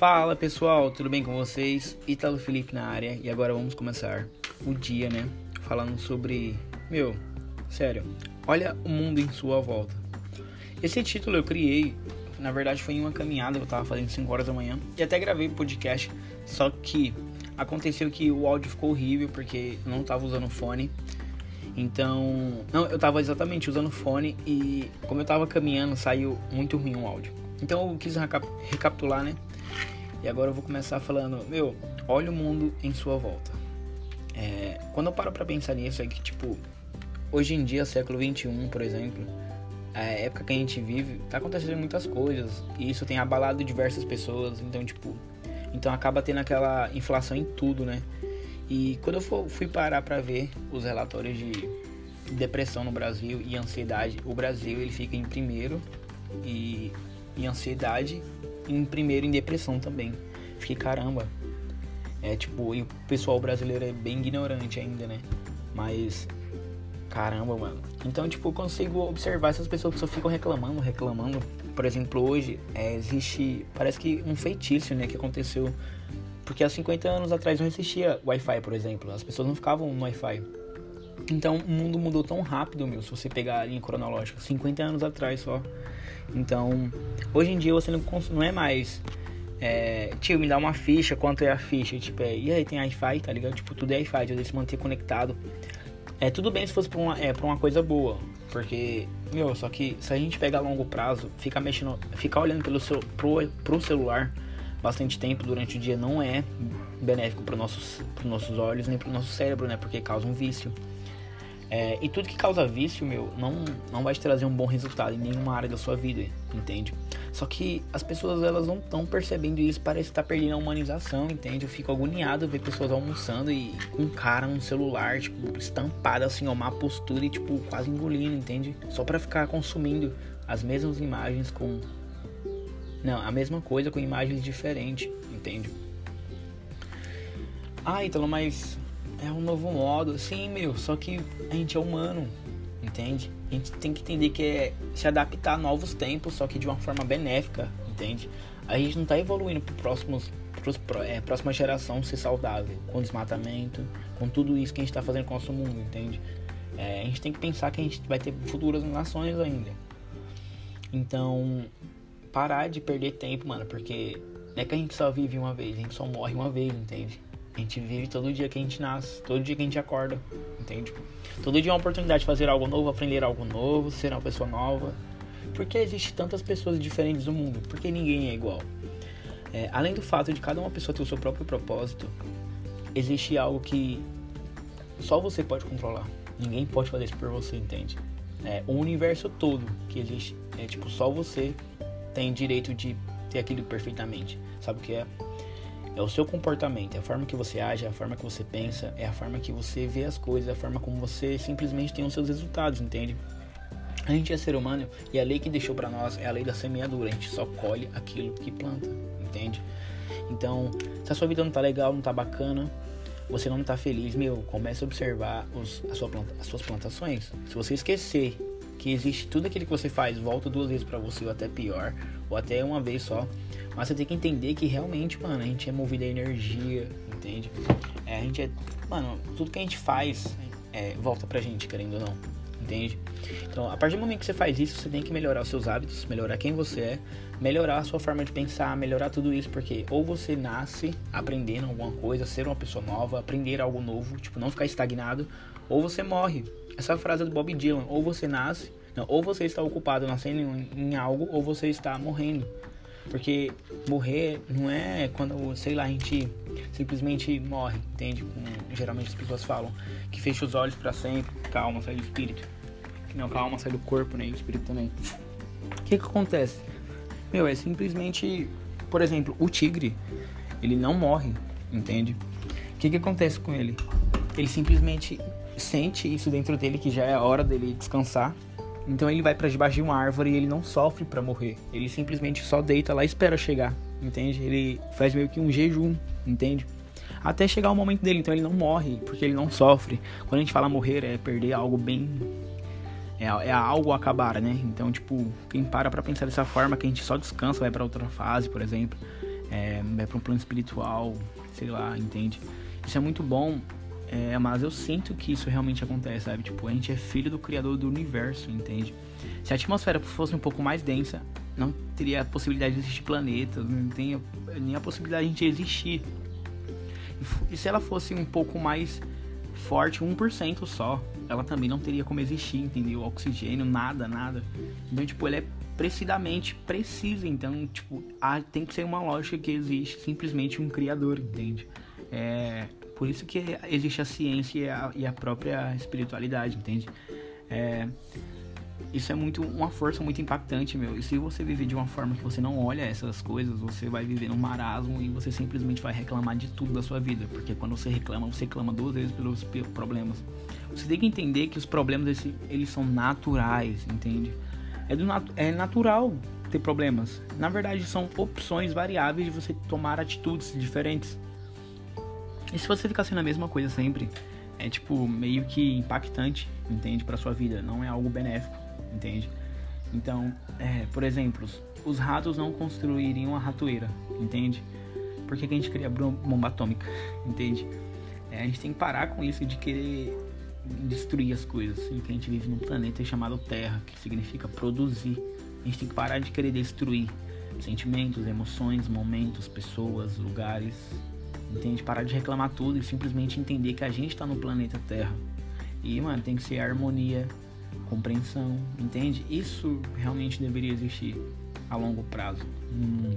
Fala pessoal, tudo bem com vocês? Ítalo Felipe na área e agora vamos começar o dia, né? Falando sobre. Meu, sério, olha o mundo em sua volta. Esse título eu criei, na verdade foi em uma caminhada que eu tava fazendo 5 horas da manhã e até gravei podcast, só que aconteceu que o áudio ficou horrível porque eu não tava usando fone. Então, não, eu tava exatamente usando fone e como eu tava caminhando, saiu muito ruim o áudio. Então eu quis recapitular, né? E agora eu vou começar falando, meu, olha o mundo em sua volta. É, quando eu paro pra pensar nisso, é que, tipo, hoje em dia, século 21, por exemplo, a época que a gente vive, tá acontecendo muitas coisas. E isso tem abalado diversas pessoas, então, tipo, então acaba tendo aquela inflação em tudo, né? E quando eu fui parar pra ver os relatórios de depressão no Brasil e ansiedade, o Brasil ele fica em primeiro e em ansiedade em primeiro em depressão também. Fiquei, caramba. É tipo, e o pessoal brasileiro é bem ignorante ainda, né? Mas caramba, mano. Então, tipo, eu consigo observar essas pessoas que só ficam reclamando, reclamando. Por exemplo, hoje é, existe, parece que um feitiço, né, que aconteceu porque há 50 anos atrás não existia Wi-Fi, por exemplo. As pessoas não ficavam no Wi-Fi. Então o mundo mudou tão rápido, meu, se você pegar a linha cronológica, 50 anos atrás só. Então, hoje em dia você não, não é mais. É, tio, me dá uma ficha, quanto é a ficha? Tipo, é, e aí tem Wi-Fi, tá ligado? Tipo, tudo é Wi-Fi, de se manter conectado. É tudo bem se fosse pra uma, é, pra uma coisa boa. Porque, meu, só que se a gente pega a longo prazo, ficar mexendo, ficar olhando pelo seu, pro, pro celular bastante tempo durante o dia não é benéfico para nossos, nossos olhos nem para o nosso cérebro, né? Porque causa um vício. É, e tudo que causa vício, meu, não, não vai te trazer um bom resultado em nenhuma área da sua vida, entende? Só que as pessoas, elas não estão percebendo isso, parece estar tá perdendo a humanização, entende? Eu fico agoniado ver pessoas almoçando e um cara no celular, tipo, estampado assim, ó, uma postura e, tipo, quase engolindo, entende? Só para ficar consumindo as mesmas imagens com... Não, a mesma coisa com imagens diferentes, entende? Ah, Ítalo, mas é um novo modo. Sim, meu, só que a gente é humano, entende? A gente tem que entender que é se adaptar a novos tempos, só que de uma forma benéfica, entende? A gente não tá evoluindo para próximos pros, é, próxima geração ser saudável, com desmatamento, com tudo isso que a gente está fazendo com o nosso mundo, entende? É, a gente tem que pensar que a gente vai ter futuras nações ainda. Então, parar de perder tempo, mano, porque não é que a gente só vive uma vez, a gente só morre uma vez, entende? A gente vive todo dia que a gente nasce, todo dia que a gente acorda, entende? Todo dia é uma oportunidade de fazer algo novo, aprender algo novo, ser uma pessoa nova. Porque existe tantas pessoas diferentes no mundo? Porque ninguém é igual. É, além do fato de cada uma pessoa ter o seu próprio propósito, existe algo que só você pode controlar. Ninguém pode fazer isso por você, entende? É, o universo todo que existe, é tipo, só você tem direito de ter aquilo perfeitamente. Sabe o que é? É o seu comportamento, é a forma que você age, é a forma que você pensa, é a forma que você vê as coisas, é a forma como você simplesmente tem os seus resultados, entende? A gente é ser humano e a lei que deixou para nós é a lei da semeadura. A gente só colhe aquilo que planta, entende? Então, se a sua vida não tá legal, não tá bacana, você não tá feliz, meu, comece a observar os, a sua planta, as suas plantações. Se você esquecer que existe tudo aquilo que você faz, volta duas vezes para você ou até pior, ou até uma vez só, mas você tem que entender que realmente, mano, a gente é movido a energia, entende? É, a gente é. Mano, tudo que a gente faz é, volta pra gente, querendo ou não. Entende? Então, a partir do momento que você faz isso, você tem que melhorar os seus hábitos, melhorar quem você é, melhorar a sua forma de pensar, melhorar tudo isso, porque ou você nasce aprendendo alguma coisa, ser uma pessoa nova, aprender algo novo, tipo, não ficar estagnado, ou você morre. Essa frase é do Bob Dylan, ou você nasce, não, ou você está ocupado nascendo em, em algo, ou você está morrendo. Porque morrer não é quando, sei lá, a gente simplesmente morre, entende? Como geralmente as pessoas falam, que fecha os olhos para sempre, calma, sai do espírito. Não, calma, sai do corpo, né? E o espírito também. O que que acontece? Meu, é simplesmente, por exemplo, o tigre, ele não morre, entende? O que que acontece com ele? Ele simplesmente sente isso dentro dele que já é a hora dele descansar então ele vai para debaixo de uma árvore e ele não sofre para morrer. Ele simplesmente só deita lá e espera chegar, entende? Ele faz meio que um jejum, entende? Até chegar o momento dele, então ele não morre, porque ele não sofre. Quando a gente fala morrer, é perder algo bem. É, é algo acabar, né? Então, tipo, quem para pra pensar dessa forma, que a gente só descansa, vai para outra fase, por exemplo, é, vai para um plano espiritual, sei lá, entende? Isso é muito bom, é, mas eu sinto que isso realmente acontece, sabe? Tipo, a gente é filho do Criador do universo, entende? Se a atmosfera fosse um pouco mais densa, não teria a possibilidade de existir planetas, não tem nem a possibilidade de a gente existir. E se ela fosse um pouco mais forte, 1% só, ela também não teria como existir, entendeu? Oxigênio, nada, nada. Então, tipo, ele é precisamente precisa. Então, tipo, há, tem que ser uma lógica que existe simplesmente um criador, entende? É por isso que existe a ciência e a, e a própria espiritualidade, entende? É, isso é muito uma força muito impactante, meu. E se você viver de uma forma que você não olha essas coisas, você vai viver num marasmo e você simplesmente vai reclamar de tudo da sua vida, porque quando você reclama, você reclama duas vezes pelos problemas. Você tem que entender que os problemas eles são naturais, entende? É, do nat é natural ter problemas. Na verdade, são opções variáveis de você tomar atitudes diferentes. E se você ficar sendo a mesma coisa sempre, é tipo meio que impactante, entende, para sua vida. Não é algo benéfico entende? Então, é, por exemplo, os ratos não construiriam a ratoeira, entende? Por que, que a gente cria bomba atômica, entende? É, a gente tem que parar com isso de querer destruir as coisas. E que a gente vive num planeta chamado Terra, que significa produzir. A gente tem que parar de querer destruir sentimentos, emoções, momentos, pessoas, lugares. Entende? Parar de reclamar tudo e simplesmente entender que a gente está no planeta Terra. E, mano, tem que ser harmonia, compreensão, entende? Isso realmente deveria existir a longo prazo. Hum,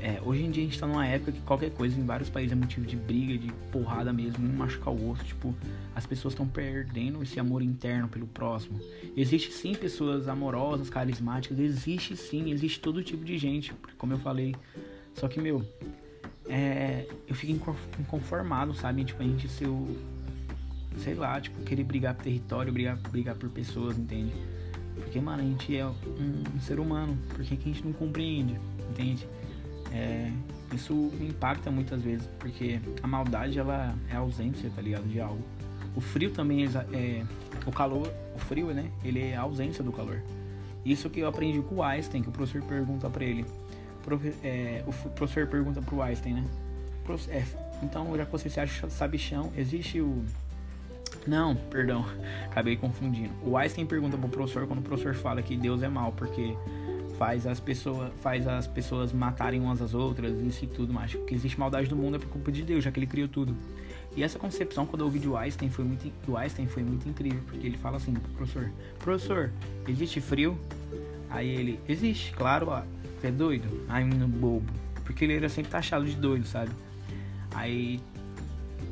é, hoje em dia a gente está numa época que qualquer coisa em vários países é motivo de briga, de porrada mesmo, um machucar o outro. Tipo, as pessoas estão perdendo esse amor interno pelo próximo. Existe sim pessoas amorosas, carismáticas, existe sim, existe todo tipo de gente, como eu falei. Só que, meu, é, eu fico inconformado, sabe? Tipo, a gente ser o, sei lá, tipo, querer brigar por território, brigar, brigar por pessoas, entende? Porque, mano, a gente é um, ser humano, por que, a gente não compreende, entende? É, isso impacta muitas vezes, porque a maldade, ela é ausência, tá ligado, de algo. O frio também é, é o calor, o frio, né, ele é a ausência do calor. Isso que eu aprendi com o Einstein, que o professor pergunta para ele. É, o professor pergunta pro Einstein, né? É, então, já que você se acha sabichão, existe o não, perdão, acabei confundindo. O Einstein pergunta pro professor quando o professor fala que Deus é mal, porque faz as pessoas, faz as pessoas matarem umas às outras, isso e tudo mais. Porque existe maldade no mundo é por culpa de Deus, já que ele criou tudo. E essa concepção, quando eu ouvi do Einstein, foi muito, do Einstein foi muito incrível, porque ele fala assim pro professor: Professor, existe frio? Aí ele: Existe, claro, é doido? Aí menino bobo. Porque ele era sempre taxado de doido, sabe? Aí,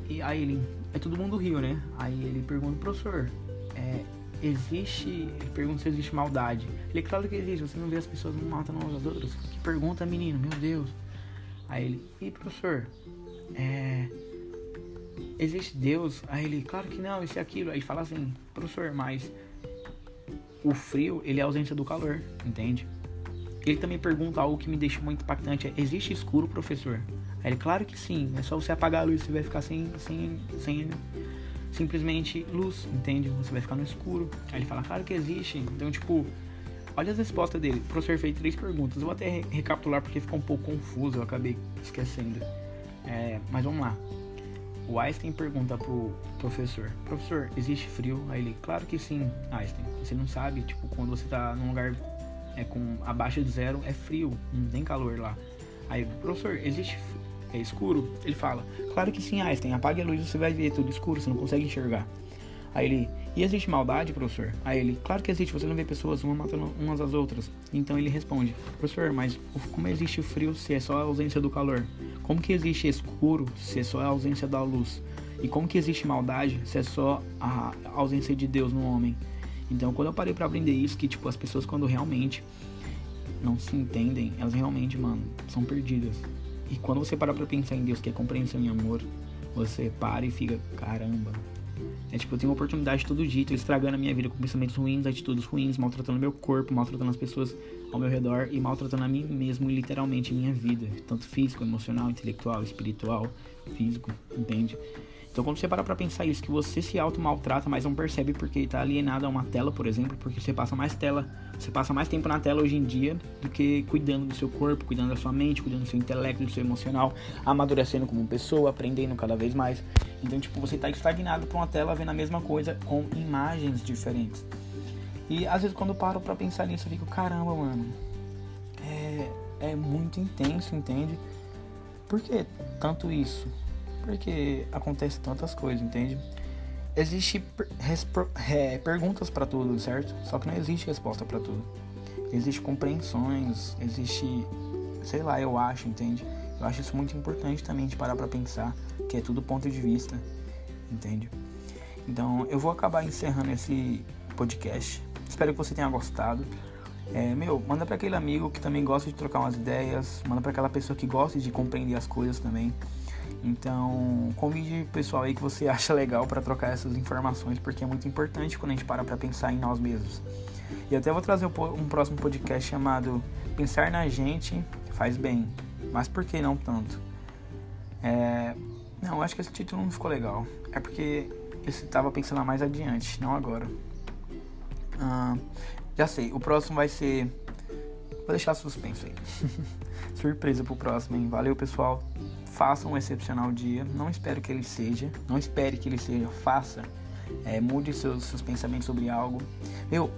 e, aí ele: Aí todo mundo riu, né? Aí ele pergunta, professor, é, existe. Ele pergunta se existe maldade. Ele, claro que existe, você não vê as pessoas não matando umas às outras. Que pergunta, menino, meu Deus. Aí ele, e professor, é. Existe Deus? Aí ele, claro que não, isso e aquilo. Aí fala assim, professor, mas o frio, ele é ausência do calor, entende? Ele também pergunta algo que me deixa muito impactante: é, existe escuro, professor? Aí ele, claro que sim, é só você apagar a luz, você vai ficar sem, sem, sem simplesmente luz, entende? Você vai ficar no escuro. Aí ele fala, claro que existe. Então, tipo, olha as respostas dele. O professor fez três perguntas. Eu vou até recapitular porque ficou um pouco confuso, eu acabei esquecendo. É, mas vamos lá. O Einstein pergunta pro professor: Professor, existe frio? Aí ele: Claro que sim, Einstein. Você não sabe, tipo, quando você tá num lugar é, com abaixo de zero, é frio, não tem calor lá. Aí, professor, existe é escuro? Ele fala, claro que sim, Einstein, apague a luz você vai ver tudo escuro, você não consegue enxergar. Aí ele, e existe maldade, professor? Aí ele, claro que existe, você não vê pessoas uma matando umas às outras. Então ele responde, professor, mas como existe frio se é só a ausência do calor? Como que existe escuro se é só a ausência da luz? E como que existe maldade se é só a ausência de Deus no homem? Então quando eu parei para aprender isso, que tipo, as pessoas quando realmente não se entendem, elas realmente, mano, são perdidas. E quando você para pra pensar em Deus, que é compreensão e amor, você para e fica, caramba. É tipo, eu tenho oportunidade todo dia, tô estragando a minha vida com pensamentos ruins, atitudes ruins, maltratando meu corpo, maltratando as pessoas ao meu redor e maltratando a mim mesmo literalmente minha vida, tanto físico, emocional, intelectual, espiritual, físico, entende? Então quando você para pra pensar isso, que você se auto-maltrata, mas não percebe porque tá alienado a uma tela, por exemplo, porque você passa mais tela, você passa mais tempo na tela hoje em dia do que cuidando do seu corpo, cuidando da sua mente, cuidando do seu intelecto, do seu emocional, amadurecendo como pessoa, aprendendo cada vez mais. Então, tipo, você tá estagnado pra uma tela vendo a mesma coisa com imagens diferentes. E às vezes quando eu paro pra pensar nisso, eu fico, caramba, mano, é, é muito intenso, entende? Por que tanto isso? Porque acontece tantas coisas, entende? Existe per é, perguntas para tudo, certo? Só que não existe resposta para tudo. Existe compreensões, existe, sei lá, eu acho, entende? Eu acho isso muito importante também de parar para pensar, que é tudo ponto de vista, entende? Então, eu vou acabar encerrando esse podcast. Espero que você tenha gostado. É, meu, manda para aquele amigo que também gosta de trocar umas ideias, manda para aquela pessoa que gosta de compreender as coisas também. Então, convide pessoal aí que você acha legal para trocar essas informações, porque é muito importante quando a gente para para pensar em nós mesmos. E até vou trazer um próximo podcast chamado Pensar na Gente Faz Bem, mas por que não tanto? É... Não, acho que esse título não ficou legal. É porque eu estava pensando mais adiante, não agora. Ah, já sei, o próximo vai ser. Vou deixar suspenso aí. Surpresa pro próximo, hein? Valeu, pessoal faça um excepcional dia. Não espero que ele seja. Não espere que ele seja. Faça. É, mude seus, seus pensamentos sobre algo. Eu,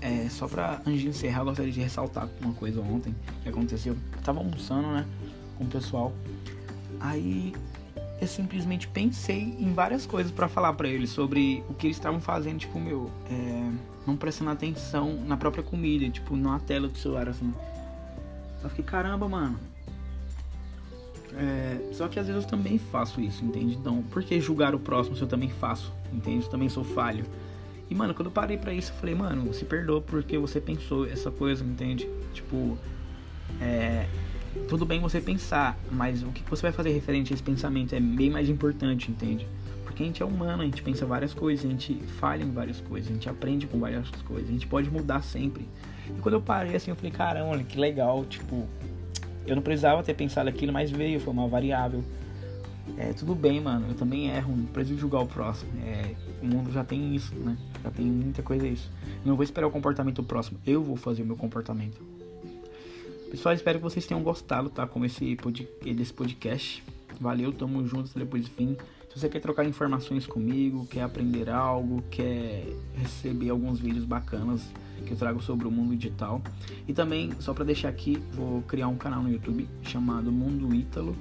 é, só pra antes de encerrar, eu gostaria de ressaltar uma coisa ontem que aconteceu. Eu tava almoçando, né, com o pessoal. Aí eu simplesmente pensei em várias coisas para falar para eles sobre o que eles estavam fazendo, tipo, meu, é, não prestando atenção na própria comida, tipo, na tela do celular, assim. Eu fiquei, caramba, mano, é, só que às vezes eu também faço isso, entende? Então, por que julgar o próximo se eu também faço, entende? Eu também sou falho. E, mano, quando eu parei pra isso, eu falei, mano, se perdoa porque você pensou essa coisa, entende? Tipo, é. Tudo bem você pensar, mas o que você vai fazer referente a esse pensamento é bem mais importante, entende? Porque a gente é humano, a gente pensa várias coisas, a gente falha em várias coisas, a gente aprende com várias coisas, a gente pode mudar sempre. E quando eu parei assim, eu falei, caramba, que legal, tipo, eu não precisava ter pensado aquilo, mas veio, foi uma variável. É, tudo bem, mano, eu também erro, não preciso julgar o próximo. É, o mundo já tem isso, né? Já tem muita coisa isso. Não vou esperar o comportamento próximo, eu vou fazer o meu comportamento. Pessoal, espero que vocês tenham gostado, tá? Esse pod desse podcast. Valeu, tamo juntos depois do fim. Se você quer trocar informações comigo, quer aprender algo, quer receber alguns vídeos bacanas, que eu trago sobre o mundo digital. E também, só para deixar aqui, vou criar um canal no YouTube chamado Mundo Ítalo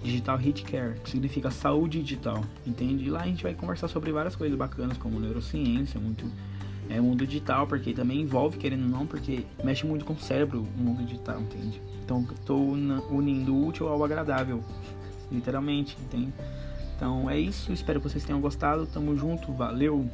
Digital Hit Care, que significa saúde digital, entende? E lá a gente vai conversar sobre várias coisas bacanas, como neurociência, muito é mundo digital, porque também envolve, querendo ou não, porque mexe muito com o cérebro o mundo digital, entende? Então, estou unindo o útil ao agradável, literalmente, entende? Então é isso, espero que vocês tenham gostado, tamo junto, valeu!